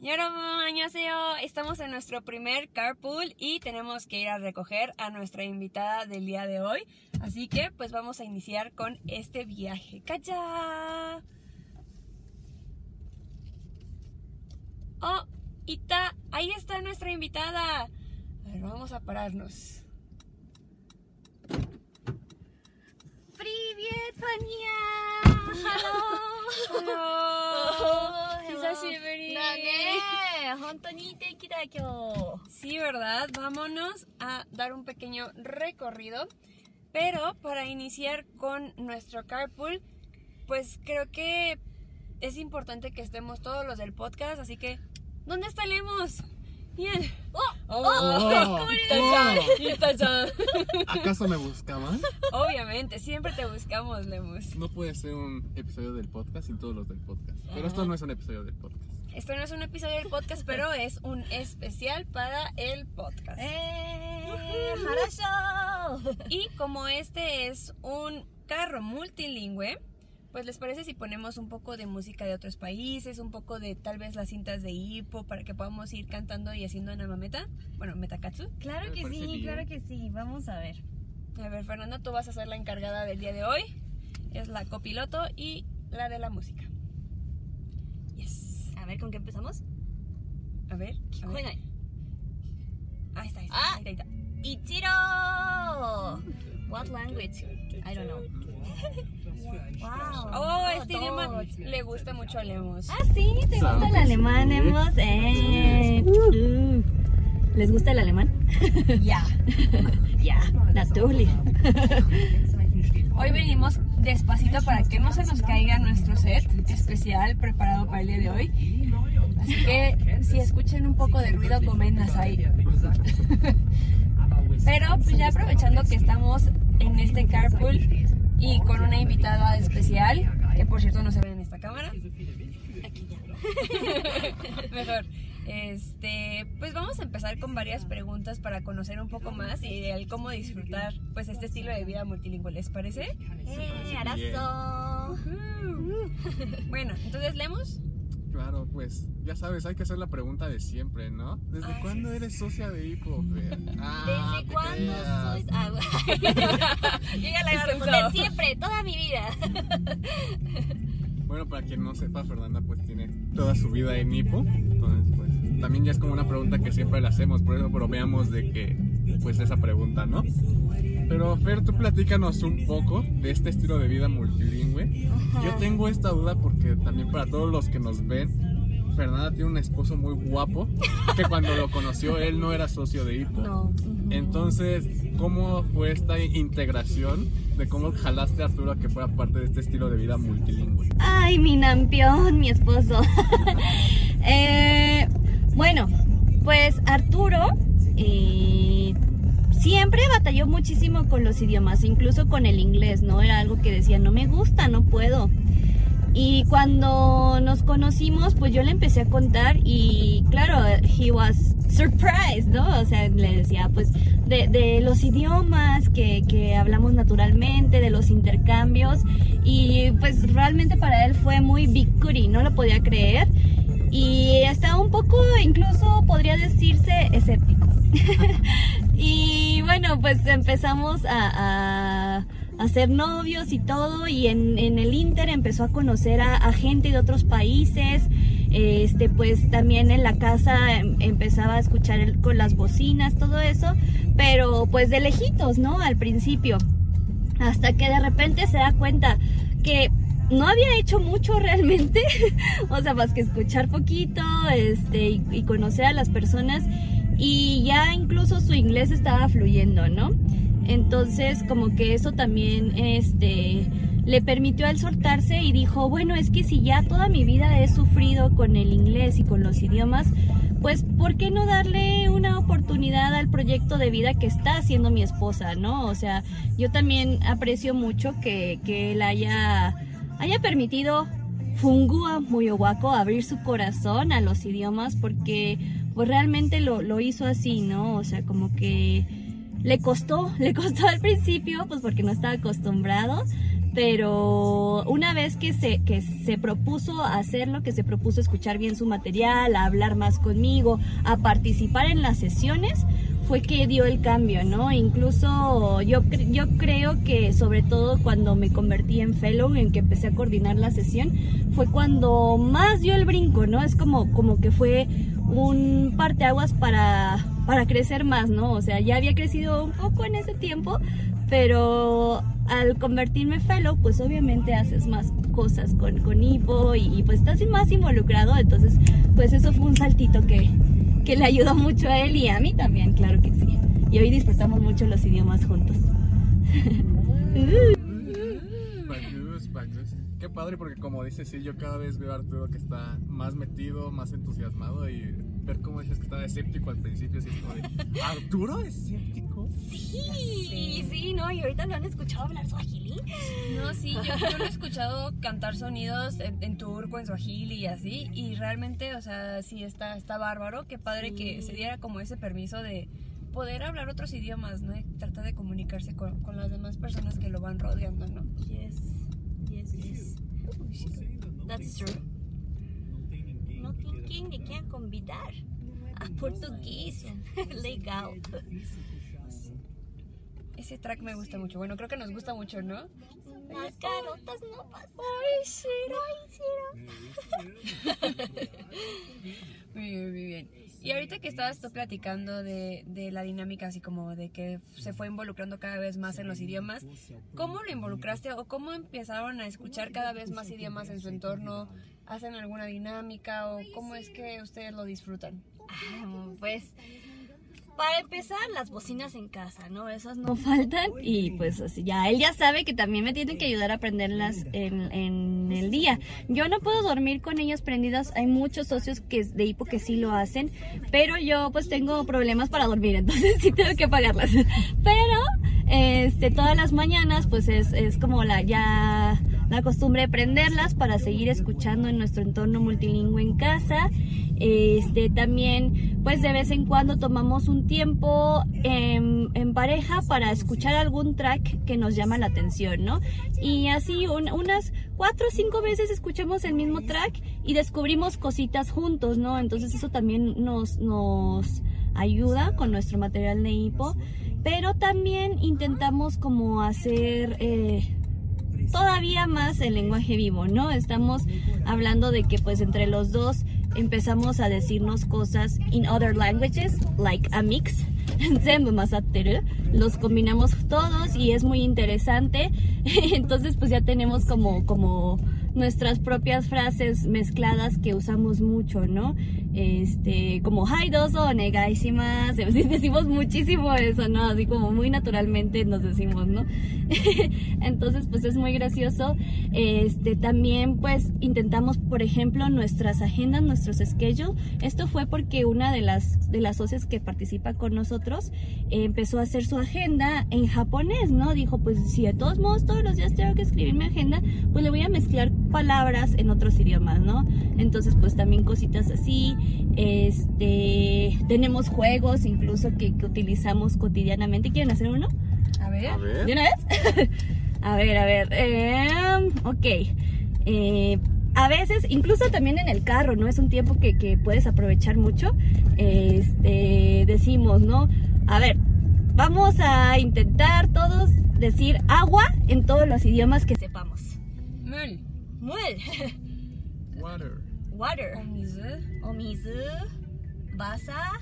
Y ahora, añaseo, estamos en nuestro primer carpool y tenemos que ir a recoger a nuestra invitada del día de hoy. Así que, pues vamos a iniciar con este viaje. ¡Cacha! ¡Oh! ¡Ita! ¡Ahí está nuestra invitada! A ver, vamos a pararnos. ¡Привет, Fania! ¡Hello! ¡Hello! ¡Hola! ¡Hisashiburi! だね本当にいい天気だ今 Sí, ¿verdad? Vámonos a dar un pequeño recorrido. Pero para iniciar con nuestro carpool, pues creo que es importante que estemos todos los del podcast. Así que, ¿dónde está Lemos? Bien. ¡Oh! ¡Oh! oh, oh. oh, oh. oh. ¿Acaso me buscaban? Obviamente, siempre te buscamos, Lemus. No puede ser un episodio del podcast sin todos los del podcast. Pero esto no es un episodio del podcast. Esto no es un episodio del podcast, pero es un especial para el podcast. ¡Eh! Y como este es un carro multilingüe, pues les parece si ponemos un poco de música de otros países, un poco de tal vez las cintas de hipo para que podamos ir cantando y haciendo una mameta. Bueno, metakatsu. Claro que sí, claro que sí. Vamos a ver. A ver, Fernanda, tú vas a ser la encargada del día de hoy. Es la copiloto y la de la música. Yes. A ver, ¿con qué empezamos? A ver. Ah, ahí está, ahí está. Ah, ahí está, ¡Ichiro! What language? I don't know. wow. Oh, este idioma le gusta mucho a Lemos. Ah, sí, ¿te gusta el alemán, hemos? Eh. ¿Les gusta el alemán? Ya. Ya, natürlich. Hoy venimos despacito para que no se nos caiga nuestro set especial preparado para el día de hoy. Así que si escuchan un poco de ruido, comen ahí. Pero pues ya aprovechando que estamos en este carpool y con una invitada especial, que por cierto no se ve en esta cámara. Aquí ya. Mejor. Este, pues vamos a empezar con varias preguntas para conocer un poco más y el cómo disfrutar pues este estilo de vida multilingüe, ¿les parece? Eh, arazo. Bueno, entonces leemos. Claro, pues ya sabes, hay que hacer la pregunta de siempre, ¿no? ¿Desde Ay, cuándo sí, eres socia de Hipo? Ah, ¿Desde cuándo sois? Ah, Yo ya la iba a responder siempre, toda mi vida. Bueno, para quien no sepa, Fernanda pues tiene toda su vida en Hipo. Entonces, pues también ya es como una pregunta que siempre le hacemos, por eso bromeamos de que, pues esa pregunta, ¿no? Pero Fer, tú platícanos un poco de este estilo de vida multilingüe. Yo tengo esta duda porque también para todos los que nos ven, Fernanda tiene un esposo muy guapo que cuando lo conoció él no era socio de Hipo. No. Entonces, ¿cómo fue esta integración de cómo jalaste a Arturo a que fuera parte de este estilo de vida multilingüe? Ay, mi nampión, mi esposo. Eh, bueno, pues Arturo eh, siempre batalló muchísimo con los idiomas, incluso con el inglés, ¿no? Era algo que decía, no me gusta, no puedo. Y cuando nos conocimos, pues yo le empecé a contar y claro, he was surprised, ¿no? O sea, le decía pues de, los idiomas que, que hablamos naturalmente, de los intercambios y pues realmente para él fue muy bikuri, no lo podía creer y estaba un poco incluso podría decirse escéptico. y bueno, pues empezamos a, hacer novios y todo y en, el Inter empezó a conocer a, gente de otros países. Este pues también en la casa em- empezaba a escuchar con las bocinas todo eso pero pues de lejitos no al principio. Hasta que de repente se da cuenta que no había hecho mucho realmente, o sea, más que escuchar poquito, este, y conocer a las personas, y ya incluso su inglés estaba fluyendo, ¿no? Entonces, como que eso también, este, le permitió a él soltarse y dijo, bueno, es que si ya toda mi vida he sufrido con el inglés y con los idiomas, pues, ¿por qué no darle una oportunidad al proyecto de vida que está haciendo mi esposa, no? O sea, yo también aprecio mucho que, que él haya, haya permitido Fungua Muyowaco abrir su corazón a los idiomas porque pues realmente lo, lo hizo así, ¿no? O sea, como que le costó, le costó al principio, pues porque no estaba acostumbrado, pero una vez que se, que se propuso hacerlo, que se propuso escuchar bien su material, a hablar más conmigo, a participar en las sesiones, fue que dio el cambio, ¿no? Incluso yo, yo creo que sobre todo cuando me convertí en fellow, en que empecé a coordinar la sesión, fue cuando más dio el brinco, ¿no? Es como, como que fue un parteaguas para, para crecer más, ¿no? O sea, ya había crecido un poco en ese tiempo, pero al convertirme fellow, pues obviamente haces más cosas con, con Ivo y, pues estás más involucrado, entonces pues eso fue un saltito que, que le ayudó mucho a él y a mí también, claro que sí. Y hoy disfrutamos mucho los idiomas juntos. Qué padre porque como dices, sí, yo cada vez veo a Arturo que está más metido, más entusiasmado y ver cómo dices que estaba escéptico al principio, así es como de, ¿Arturo es escéptico? Sí, sí, no, y ahorita lo han escuchado hablar swahili. No, sí, yo, yo lo he escuchado cantar sonidos en, en turco, en swahili y así, y realmente, o sea, sí está, está bárbaro. Qué padre que se diera como ese permiso de poder hablar otros idiomas, ¿no? Y tratar de comunicarse con, con las demás personas que lo van rodeando, ¿no? Yes. That's true. No tem quem quer convidar a português. Legal. Ese track me gusta mucho. Bueno, creo que nos gusta mucho, ¿no? Las garotas no pasan. Ay, Muy bien, muy bien. Y ahorita que estabas tú platicando de, de la dinámica, así como de que se fue involucrando cada vez más en los idiomas, ¿cómo lo involucraste o cómo empezaron a escuchar cada vez más idiomas en su entorno? ¿Hacen alguna dinámica o cómo es que ustedes lo disfrutan? Ah, Pues para empezar, las bocinas en casa, ¿no? Esas no faltan y pues así ya él ya sabe que también me tienen que ayudar a aprenderlas en, en el día. Yo no puedo dormir con ellas prendidas, hay muchos socios que de hipo que sí lo hacen, pero yo pues tengo problemas para dormir, entonces sí tengo que apagarlas. Pero este todas las mañanas pues es, es como la ya la costumbre de prenderlas para seguir escuchando en nuestro entorno multilingüe en casa. Este también pues de vez en cuando tomamos un tiempo en, pareja para escuchar algún track que nos llama la atención, ¿no? Y así un- unas cuatro o cinco veces escuchamos el mismo track y descubrimos cositas juntos, ¿no? Entonces eso también nos, nos ayuda con nuestro material de hipo, pero también intentamos como hacer... eh, todavía más el lenguaje vivo, ¿no? Estamos hablando de que pues entre los dos empezamos a decirnos cosas in other languages, like a mix. Los combinamos todos y es muy interesante. Entonces pues ya tenemos como, como nuestras propias frases mezcladas que usamos mucho, ¿no? Este, como onegai shimasu. Sí, Decimos muchísimo eso, ¿no? Así como muy naturalmente nos decimos, ¿no? Entonces, pues es muy gracioso. Este, también pues intentamos, por ejemplo, nuestras agendas, nuestros schedules. Esto fue porque una de las de las socias que participa con nosotros eh, empezó a hacer su agenda en japonés, ¿no? Dijo, pues si de todos modos todos los días tengo que escribir mi agenda, pues le voy a mezclar palabras en otros idiomas, ¿no? Entonces, pues también cositas así. Este, tenemos juegos incluso que, que utilizamos cotidianamente. ¿Quieren hacer uno? A ver. A ver. ¿De una vez? a ver, a ver. em, ok. Eh, a veces, incluso también en el carro, ¿no? Es un tiempo que, que puedes aprovechar mucho. Este, decimos, ¿no? A ver, vamos a intentar todos decir agua en todos los idiomas que sepamos. Mul. Muel, Water. Water, Omizu. omizu, basa,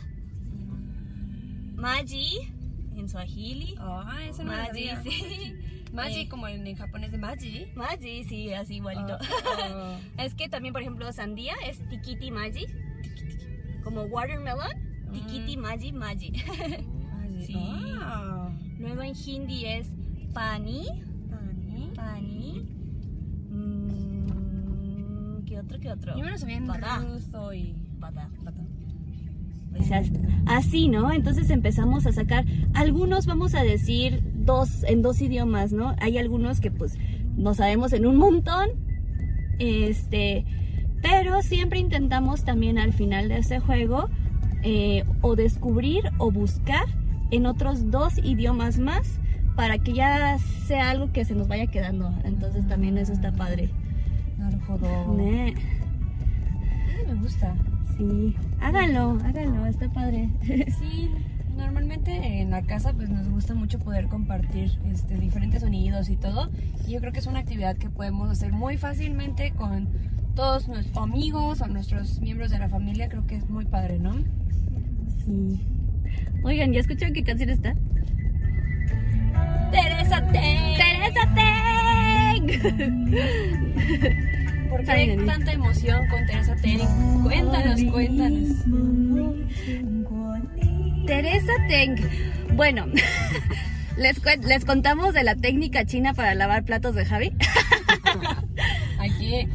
maji, en Swahili. Ah, eso no Maji, sí. Maji, Eh. como en, japonés de Maji. Maji, sí, así igualito. Oh, Es que también, por ejemplo, sandía es tikiti maji. Como watermelon, tikiti maji maji. Sí. Ah. Luego en hindi es pani, Pani. pani. Mm, ¿Qué otro, qué otro? Yo me lo sabía en ruso y... O sea, así, ¿no? Entonces empezamos a sacar, algunos vamos a decir dos, en dos idiomas, ¿no? Hay algunos que pues no sabemos en un montón, este, pero siempre intentamos también al final de ese juego eh, o descubrir o buscar en otros dos idiomas más para que ya sea algo que se nos vaya quedando. Entonces también eso está padre. Naruhodo. Ne. Me gusta. Sí, háganlo, háganlo, está padre. Sí, normalmente en la casa pues nos gusta mucho poder compartir este, diferentes sonidos y todo. Y yo creo que es una actividad que podemos hacer muy fácilmente con todos nuestros amigos o nuestros miembros de la familia. Creo que es muy padre, ¿no? Sí. Oigan, ¿ya escucharon qué canción está? Teresa Teng. ¡Teresa! ¿Por qué Ay, Dani. tanta emoción con Teresa Teng? Cuéntanos, cuéntanos. Teresa Teng. Bueno, les, les contamos de la técnica china para lavar platos de Javi. Aquí,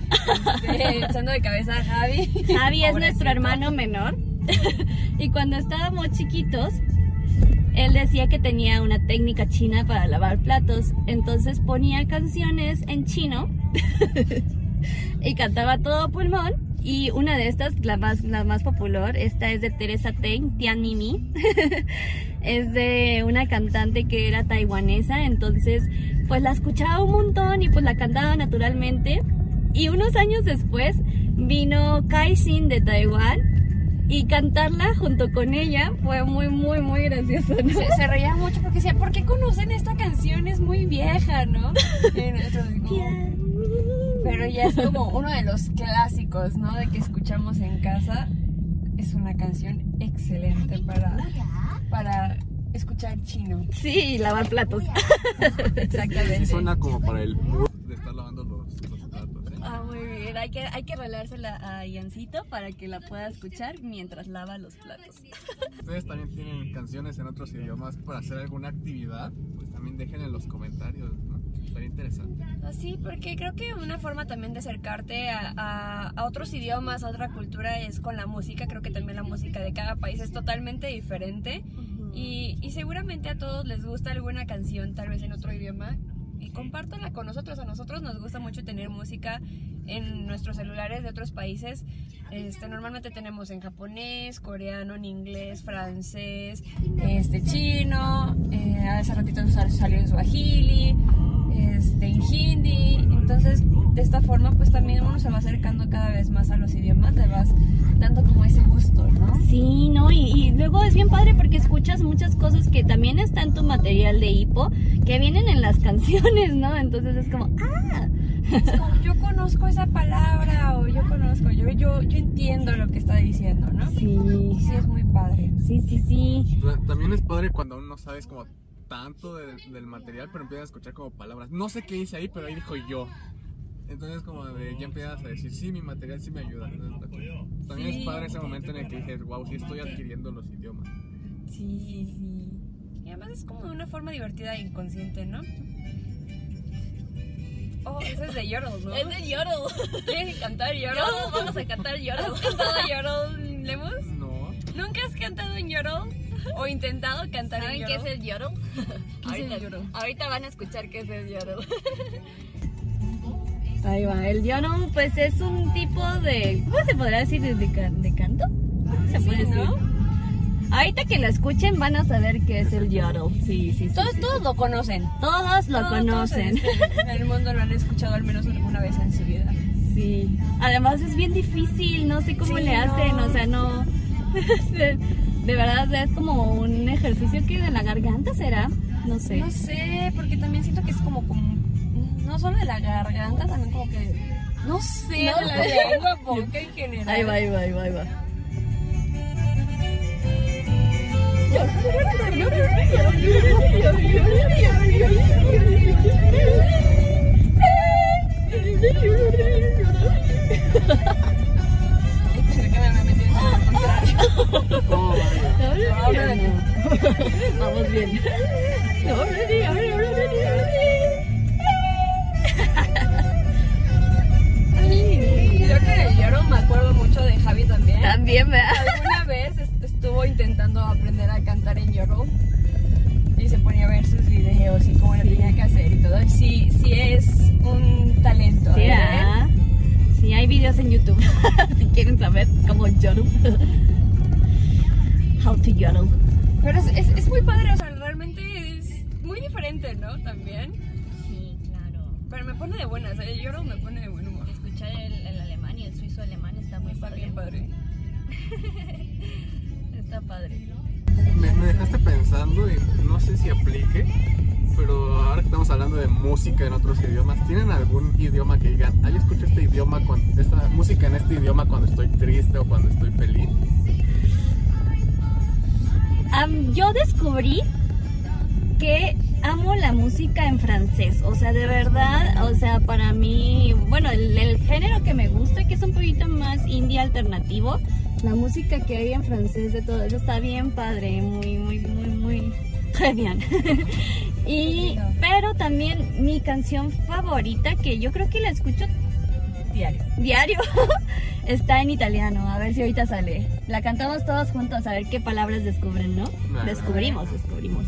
este, echando de cabeza a Javi. Javi es nuestro hermano menor. y cuando estábamos chiquitos, él decía que tenía una técnica china para lavar platos. Entonces ponía canciones en chino y cantaba todo pulmón. Y una de estas, la más, la más popular, esta es de Teresa Teng, Tian Mimi. es de una cantante que era taiwanesa. Entonces, pues la escuchaba un montón y pues la cantaba naturalmente. Y unos años después vino Kai Xin de Taiwán y cantarla junto con ella fue muy, muy, muy gracioso, ¿no? Se, se reía mucho porque decía, ¿por qué conocen esta canción? Es muy vieja, ¿no? Y nosotros como- Pero ya es como uno de los clásicos, ¿no? De que escuchamos en casa. Es una canción excelente para, para escuchar chino. Sí, lavar platos. Exactamente. Sí suena como para el mood de estar lavando los, los platos, ¿eh? Ah, muy bien. Hay que, hay que relársela a Iancito para que la pueda escuchar mientras lava los platos. Ustedes también tienen canciones en otros idiomas para hacer alguna actividad, pues también dejen en los comentarios, ¿no? Estaría interesante. Sí, porque creo que una forma también de acercarte a, a- a otros idiomas, a otra cultura, es con la música. Creo que también la música de cada país es totalmente diferente. Y, y seguramente a todos les gusta alguna canción, tal vez en otro idioma. Compártanla con nosotros. A nosotros nos gusta mucho tener música en nuestros celulares de otros países. Este, normalmente tenemos en japonés, coreano, en inglés, francés, este, chino. eh, hace ratito sal- salió en suajili, este, en hindi. Entonces, de esta forma, pues también uno se va acercando cada vez más a los idiomas. Le vas dando como ese gusto, ¿no? Sí, ¿no? Y, y luego es bien padre porque escuchas muchas cosas que también está en tu material de hipo, que vienen en las canciones, ¿no? Entonces es como, ah, Es como, yo conozco esa palabra o yo conozco, yo, yo, yo entiendo lo que está diciendo, ¿no? sí, Sí, es muy padre. sí, sí, sí. Ta- También es padre cuando aún no sabes como tanto de- del material, pero empiezas a escuchar como palabras. No sé qué dice ahí, pero ahí dijo yo. Entonces como de, ya empiezas a decir, sí, mi material sí me ayuda. Entonces, también Sí. es padre ese momento en el que dices, wow, sí estoy adquiriendo los idiomas. Sí, sí, sí. Y además es como de una forma divertida e inconsciente, ¿no? Oh, ese es de Yodel, ¿no? Es de Yodel. ¿Quieres cantar Yodel? Yodel, vamos a cantar Yodel. ¿Has cantado Yodel, Lemus? No. ¿Nunca has cantado en Yodel? ¿O intentado cantar ¿Saben en qué es el Yodel? ¿Qué es el ahorita, Yodel? ahorita van a escuchar qué es el Yodel. Ahí va, el Yodel pues es un tipo de, ¿cómo se podrá decir? ¿De, de can- de canto? Se Sí, puede decir. ¿no? Ahorita que lo escuchen van a saber qué es el Yodel. Sí, sí, sí. Todos, sí. todos lo conocen. Todos lo Todos- conocen. en En el mundo lo han escuchado al menos alguna vez en su vida. Sí. Además es bien difícil, no sé cómo Sí, le hacen, no. o sea, no. De verdad es como un ejercicio que de la garganta será, no sé. No sé, porque también siento que es como, como no solo de la garganta, también como que no sé, No, de la lengua, boca en general. Ahí va, ahí va, ahí va, ahí va. Oh, vaya. Vamos bien. Yo que lloro me acuerdo mucho de Javi también. También, ¿verdad? Alguna vez est- estuvo intentando aprender a cantar en Yodel y se ponía a ver sus videos y cómo lo tenía que hacer y todo. Sí, sí es un talento. Sí, ¿eh? Sí, hay videos en YouTube si quieren saber cómo yodel. How to yodel. Pero es, es, es muy padre, o sea, realmente es muy diferente ¿no? También. Sí, claro. Pero me pone de buenas, el lloro me pone de buen humor. Escuchar el, el alemán y el suizo alemán está muy Está padre. bien padre. Está padre. Me, me dejaste pensando y no sé si aplique, pero ahora que estamos hablando de música en otros idiomas, ¿tienen algún idioma que digan, ay, escucho este idioma, con, esta música en este idioma cuando estoy triste o cuando estoy feliz? Yo descubrí que amo la música en francés, o sea, de verdad, o sea, para mí, bueno, el, el género que me gusta, que es un poquito más indie alternativo, la música que hay en francés de todo eso está bien padre, muy, muy, muy, muy, bien. y, pero también mi canción favorita, que yo creo que la escucho Diario. diario está en italiano. A ver si ahorita sale. La cantamos todos juntos a ver qué palabras descubren, ¿no? Descubrimos, descubrimos.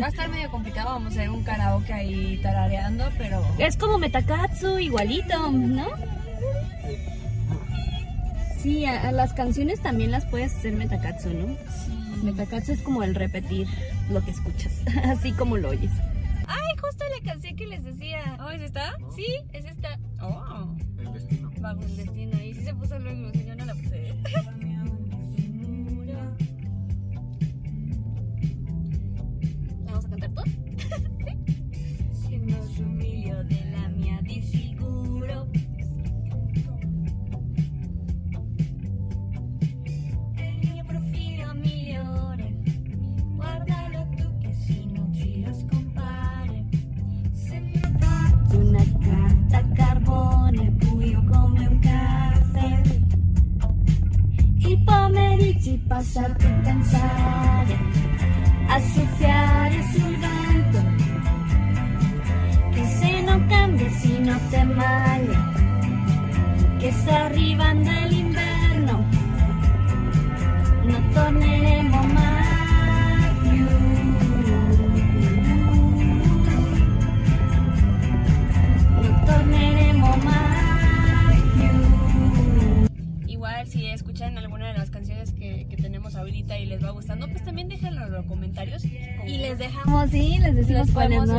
Va a estar medio complicado, vamos a hacer un karaoke ahí tarareando, pero... es como Metakatsu, igualito, ¿no? Sí, a, a las canciones también las puedes hacer Metakatsu, ¿no? Metakatsu es como el repetir lo que escuchas, así como lo oyes. Ay, justo la canción que les decía. ¿Oh, ¿es esta? ¿No? Sí, es esta. Oh. El destino. Bajo el destino. Y les va gustando, pues también déjenlo en los comentarios. Y les dejamos, sí, les decimos les cuáles,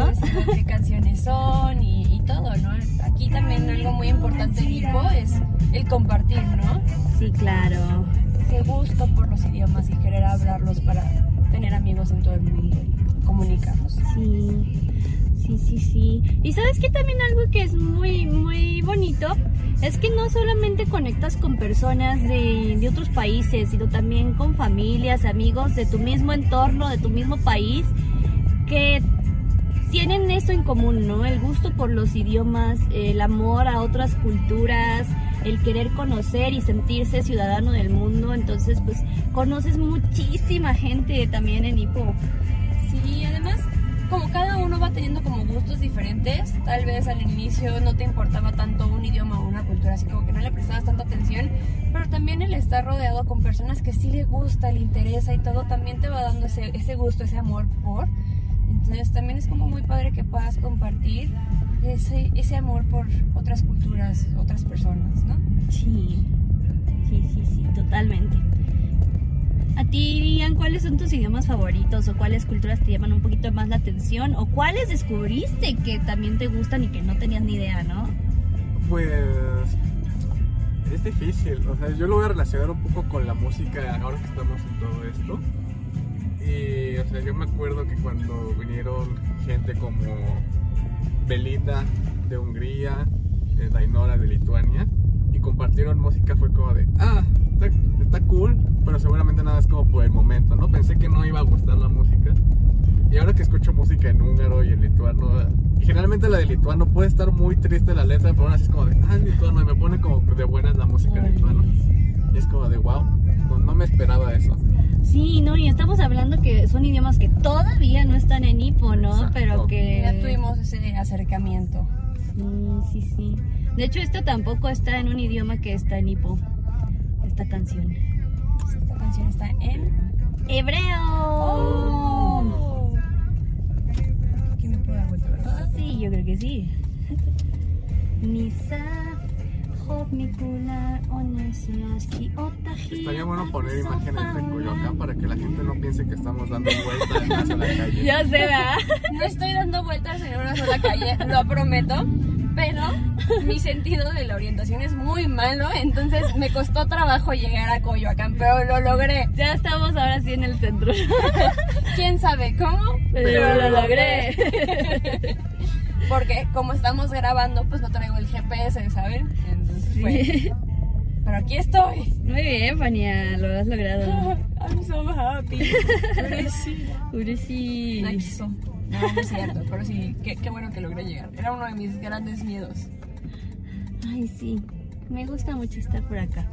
qué canciones son y, y todo, ¿no? Aquí también algo muy importante en Hipo es el compartir, ¿no? Sí, claro. Ese gusto por los idiomas y querer hablarlos para tener amigos en todo el mundo y comunicarnos. Sí, sí, sí, sí. Y sabes que también algo que es muy, muy bonito es que no solamente conectas con personas de, de otros países, sino también con familias, amigos de tu mismo entorno, de tu mismo país, que tienen eso en común, ¿no? El gusto por los idiomas, el amor a otras culturas, el querer conocer y sentirse ciudadano del mundo. Entonces, pues conoces muchísima gente también en Ipo. Sí, como cada uno va teniendo como gustos diferentes, tal vez al inicio no te importaba tanto un idioma o una cultura, así como que no le prestabas tanta atención, pero también el estar rodeado con personas que sí le gusta, le interesa y todo, también te va dando ese, ese gusto, ese amor por. Entonces también es como muy padre que puedas compartir ese, ese amor por otras culturas, otras personas, ¿no? Sí, sí, sí, sí, totalmente. A ti, Ian, ¿cuáles son tus idiomas favoritos o cuáles culturas te llaman un poquito más la atención o cuáles descubriste que también te gustan y que no tenías ni idea, ¿no? Pues es difícil, o sea, yo lo voy a relacionar un poco con la música ahora que estamos en todo esto. Y, o sea, yo me acuerdo que cuando vinieron gente como Belinda de Hungría, eh, Dainora de Lituania, y compartieron música, fue como de, ah, está, está cool, pero seguramente nada es como por el momento, ¿no? Pensé que no iba a gustar la música. Y ahora que escucho música en húngaro y en lituano, y generalmente la de lituano puede estar muy triste la letra, pero aún así es como de, ah, es lituano, y me pone como de buenas la música en lituano. Y es como de, wow, no, no me esperaba eso. Sí, no, y estamos hablando que son idiomas que todavía no están en Ipo, ¿no? Exacto. Pero que... Ya tuvimos ese acercamiento. Sí, sí, sí. De hecho, esta tampoco está en un idioma que está en Ipo. Esta canción. Esta canción está en... ¡Hebreo! ¡Oh! Aquí me puedo dar vuelta, ¿verdad? Sí, yo creo que sí. Nisa Estaría bueno poner imágenes de Coyoacán para que la gente no piense que estamos dando vueltas en una sola calle. Ya sé, ¿verdad? No estoy dando vueltas en una sola calle, lo prometo. Pero mi sentido de la orientación es muy malo, entonces me costó trabajo llegar a Coyoacán, pero lo logré. Ya estamos ahora sí en el centro. ¿Quién sabe cómo? Pero lo logré. Porque como estamos grabando, pues no traigo el GPS, ¿saben? Entonces, pues, Sí. pero aquí estoy. Muy bien, Fania, lo has logrado. I'm so happy. No quiso. No, no es cierto, pero sí, qué, qué bueno que logré llegar. Era uno de mis grandes miedos. Ay, sí. Me gusta mucho estar por acá.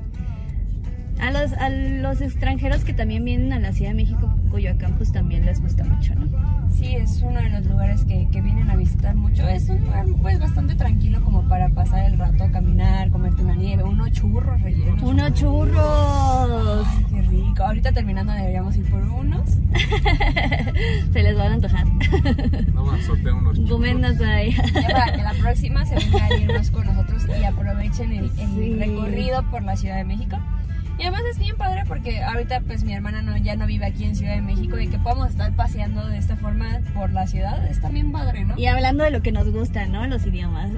A los, a los extranjeros que también vienen a la Ciudad de México, Coyoacán, pues también les gusta mucho, ¿no? Sí, es uno de los lugares que, que vienen a visitar mucho. Es un lugar pues bastante tranquilo como para pasar el rato, caminar, comerte una nieve, unos churros rellenos. ¡Unos churros! Ay, qué rico. Ahorita terminando deberíamos ir por unos. Se les van a antojar. Vamos a sortear unos churros. Ahí. Ya para que la próxima se vengan a irnos con nosotros y aprovechen el, el Sí. recorrido por la Ciudad de México. Y además es bien padre porque ahorita pues mi hermana no, ya no vive aquí en Ciudad de México y que podamos estar paseando de esta forma por la ciudad es también padre, ¿no? Y hablando de lo que nos gusta, ¿no? Los idiomas.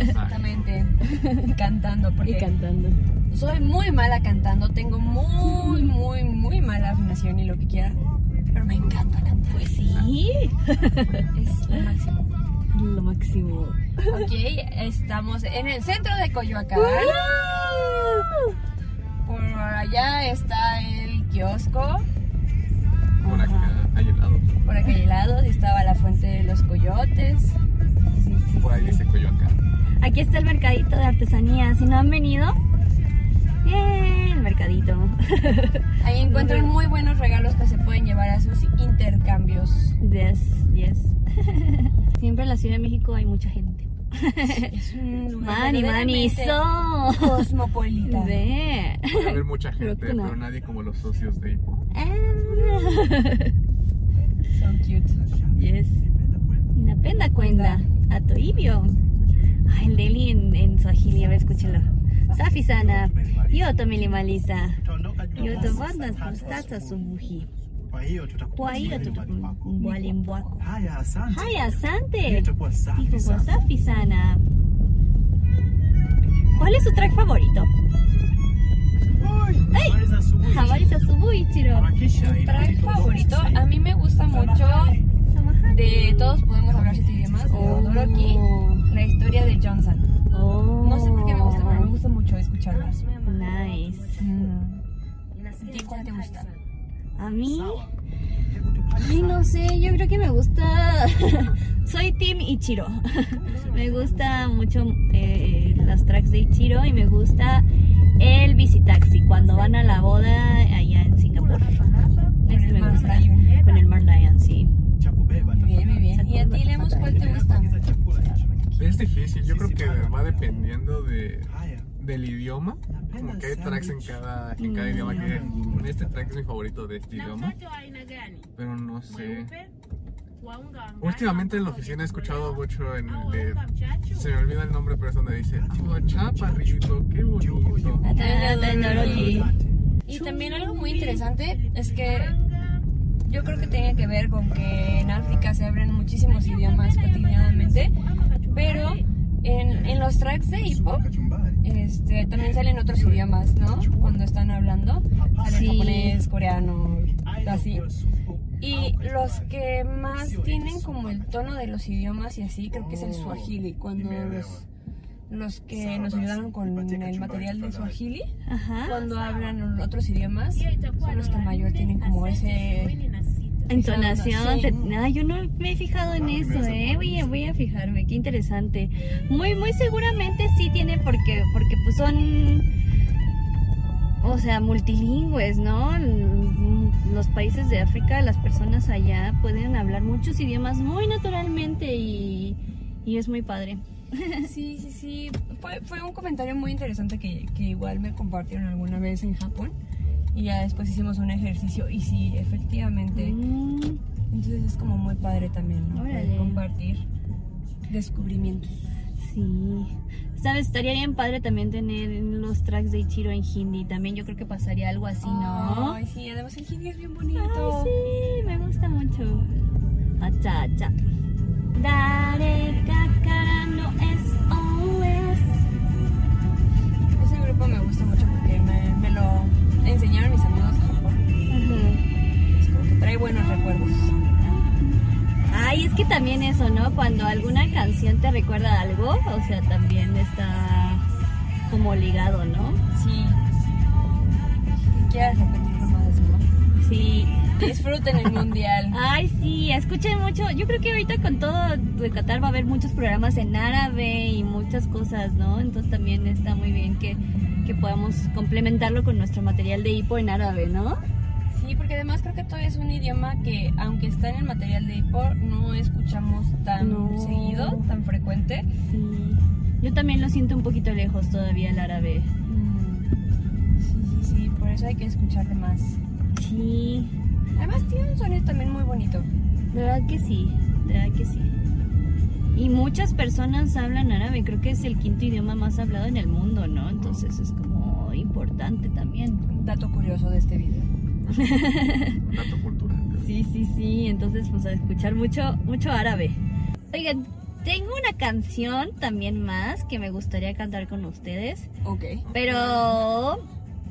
Exactamente. Cantando, porque Y cantando. soy muy mala cantando, tengo muy, muy, muy mala afinación y lo que quieran. Pero me encanta cantar. Pues sí. Es lo máximo. Lo máximo. Ok, estamos en el centro de Coyoacán. Allá está el kiosco. Por acá hay helado. Por aquel lado estaba la fuente de los coyotes. Sí, sí, Por ahí sí. dice Coyoacán. Aquí está el mercadito de artesanía. Si no han venido, bien, el mercadito. Ahí encuentran muy buenos regalos que se pueden llevar a sus intercambios. Yes, yes. Siempre en la Ciudad de México hay mucha gente. Es un lugar Mani, mani, so. cosmopolita. Ve. Puede haber mucha gente, no. pero nadie como los socios de Hipo. Ah. So cute. Yes. Inapenda kwenda a Toibio. Ay, el Deli en, en Swahili, a ver, escúchenlo. Safi sana. Milimaliza. Yoto vanda kustata subuhi. Kwa hiyo tutakuwa Kwa hiyo tutumbwali mbwako. Haya, asante. Haya, asante. itakuwa safi sana. safi sana. ¿Cuál es su track favorito? Habari za asubuhi. Chiro. Mi track favorito, a mí me gusta mucho de Todos Podemos Hablar Siete Idiomas, de Odoroki, la historia de Johnson. Oh. No sé por qué me gusta, pero me gusta mucho escucharla. Nice. Mm. ¿Y cuál te gusta? A mí. Ay, no sé, yo creo que me gusta. Soy Team Ichiro. me gusta mucho eh, las tracks de Ichiro y me gusta el Visitaxi cuando van a la boda allá en Singapur. Ese el me gusta. Con el Mar Lion, sí. Muy bien, muy bien. ¿Y a ti, Lemos, cuál te gusta? Es difícil, yo creo que va dependiendo de. Del idioma. Como que hay tracks en cada, en cada idioma que "Bueno, este track es mi favorito de este idioma. Pero no sé. Últimamente en la oficina he escuchado mucho en el de. Se me olvida el nombre, pero es donde dice: "Oh, chaparrito, qué bonito. Ah, Ah. Y también algo muy interesante es que yo creo que tiene que ver con que en África se abren muchísimos idiomas cotidianamente, pero en, en los tracks de hip hop este, también salen otros idiomas, ¿no? Cuando están hablando, sale Sí. japonés, coreano, así. Y los que más tienen como el tono de los idiomas y así, creo que es el Swahili, cuando los, los que nos ayudaron con el material de Swahili Ajá. cuando hablan otros idiomas son los que mayor tienen como ese Entonación. Sí. Ah, yo no me he fijado en eso, ¿eh? Voy a, voy a fijarme, qué interesante. Muy, muy seguramente sí tiene porque, porque pues son, o sea, multilingües, ¿no? Mm, Los países de África, las personas allá pueden hablar muchos idiomas muy naturalmente y, y es muy padre. sí sí sí fue, fue un comentario muy interesante que, que igual me compartieron alguna vez en Japón y ya después hicimos un ejercicio y sí efectivamente Mm, entonces es como muy padre también ¿no? Poder compartir descubrimientos sí. Sabes, estaría bien padre también tener los tracks de Ichiro en hindi. También yo creo que pasaría algo así, ¿no? Ay, sí, además el hindi es bien Ay, bonito. sí, me gusta mucho. Acha, acha. Dare kakara no mis amigos de Japón. Es como que trae buenos recuerdos. Ay, es que también eso, ¿no? Cuando alguna canción te recuerda algo, o sea, también está como ligado, ¿no? Sí. Quieres repetirlo más, ¿no? Sí. Disfruten el mundial. Ay, sí, escuchen mucho. Yo creo que ahorita con todo de Qatar va a haber muchos programas en árabe y muchas cosas, ¿no? Entonces también está muy bien que, que podamos complementarlo con nuestro material de hipo en árabe, ¿no? Sí, porque además creo que todavía es un idioma que, aunque está en el material de IPO, no escuchamos tan No. seguido, tan frecuente. Sí. Yo también lo siento un poquito lejos todavía el árabe. Mm. Sí, sí, sí, por eso hay que escucharlo más. Sí, Además tiene un sonido también muy bonito. de verdad que sí, de verdad que sí. Y muchas personas hablan árabe, creo que es el quinto idioma más hablado en el mundo, ¿no? Entonces es como importante también. Un dato curioso de este video. Un dato cultural. Sí, sí, sí, entonces pues a escuchar mucho, mucho árabe. Oigan, tengo una canción también más que me gustaría cantar con ustedes, Ok. pero,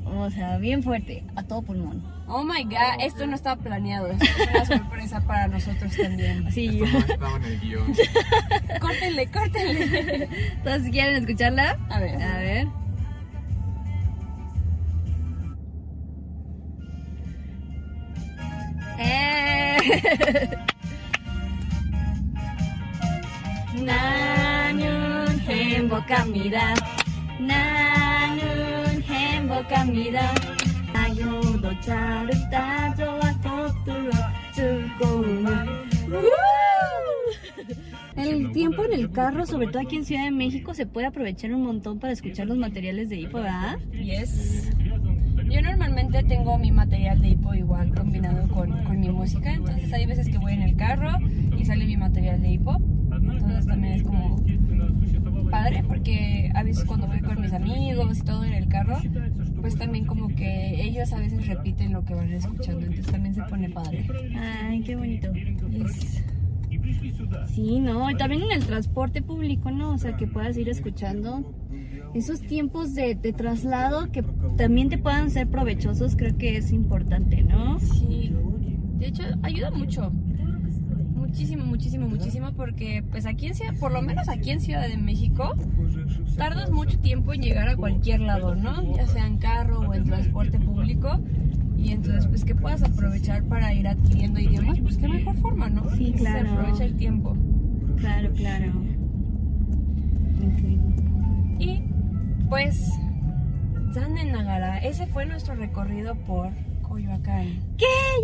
o sea, bien fuerte, a todo pulmón. Oh my god, esto no estaba planeado. Esto es una sorpresa para nosotros también. Sí, Esto no estaba en el guion. Córtenle, córtenle. ¿todos quieren escucharla? A ver. A ver. ¡Eh! 나는 행복합니다. 나는 행복합니다. 아유도 차를 좋아 겉들어 즐거움을. El tiempo en el carro, sobre todo aquí en Ciudad de México, se puede aprovechar un montón para escuchar los materiales de IPO, ¿verdad? Yes. Yo normalmente tengo mi material de hipo igual combinado con, con mi música, entonces hay veces que voy en el carro y sale mi material de hipo, entonces también es como padre porque a veces cuando voy con mis amigos y todo en el carro, pues también como que ellos a veces repiten lo que van escuchando, entonces también se pone padre. Ay, qué bonito. Yes. Sí, no, y también en el transporte público, ¿no? O sea, que puedas ir escuchando esos tiempos de, de traslado que también te puedan ser provechosos, creo que es importante, ¿no? Sí, de hecho ayuda mucho. Muchísimo, muchísimo, muchísimo porque pues aquí en Ciudad, por lo menos aquí en Ciudad de México, tardas mucho tiempo en llegar a cualquier lado, ¿no? Ya sea en carro o en transporte público. Y entonces pues que puedas aprovechar para ir adquiriendo idiomas, pues qué mejor forma, ¿no? Sí, claro. Se aprovecha el tiempo. Claro, claro. Y pues, Zanen Nagara, ese fue nuestro recorrido por Coyoacán.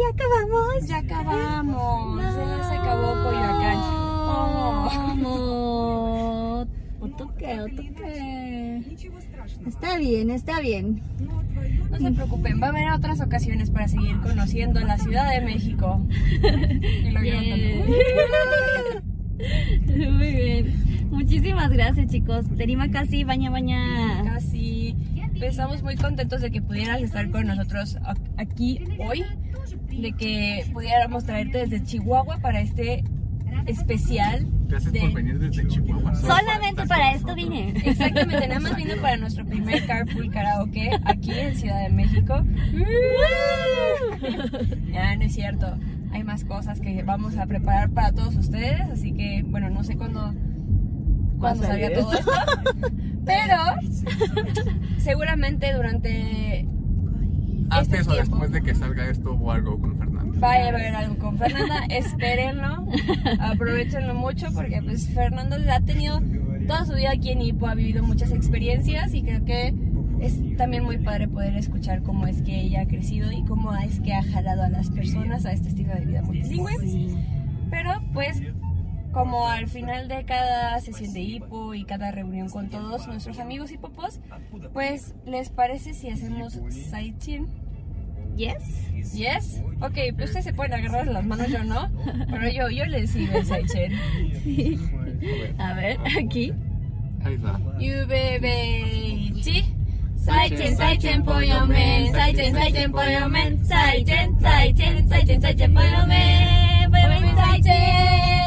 ¿Ya acabamos? Ya acabamos, ya se acabó Coyoacán. Oh. No. Otoque, otoque. Está bien, está bien. No se preocupen, va a haber otras ocasiones para seguir conociendo la Ciudad de México. Y lo también. Muy bien. Muchísimas gracias, chicos. Terima casi, baña, baña. Casi. Pues estamos muy contentos de que pudieras estar con nosotros aquí hoy, de que pudiéramos traerte desde Chihuahua para este especial. Gracias de- por venir desde Chihuahua. Solamente para esto vine. Exactamente, nada más vino para nuestro primer Carpool Karaoke aquí en Ciudad de México. Ya, no es cierto. Hay más cosas que vamos a preparar para todos ustedes, así que, bueno, no sé cuándo, a salga todo esto. Pero seguramente durante Antes este o tiempo después de que salga esto o algo con Fernanda. va a haber algo con Fernanda. Espérenlo, aprovechenlo mucho porque pues Fernanda ha tenido toda su vida aquí en Ipo, ha vivido muchas experiencias y creo que es también muy padre poder escuchar cómo es que ella ha crecido y cómo es que ha jalado a las personas a este estilo de vida multilingüe. Sí. Pero pues como al final de cada sesión de hipo y cada reunión con todos nuestros amigos hipopos, pues ¿les parece si hacemos sidechain? Yes. Yes. Ok, pues ustedes se pueden agarrar las manos, yo no. Pero yo, yo le sigo el Saichen. Sí. A ver, aquí. Ahí va. Yubebeichi. Saichen, Saichen, pollo men. Saichen, Saichen, pollo men. Saichen, Saichen, Saichen, Saichen, pollo men. Pollo men, Saichen.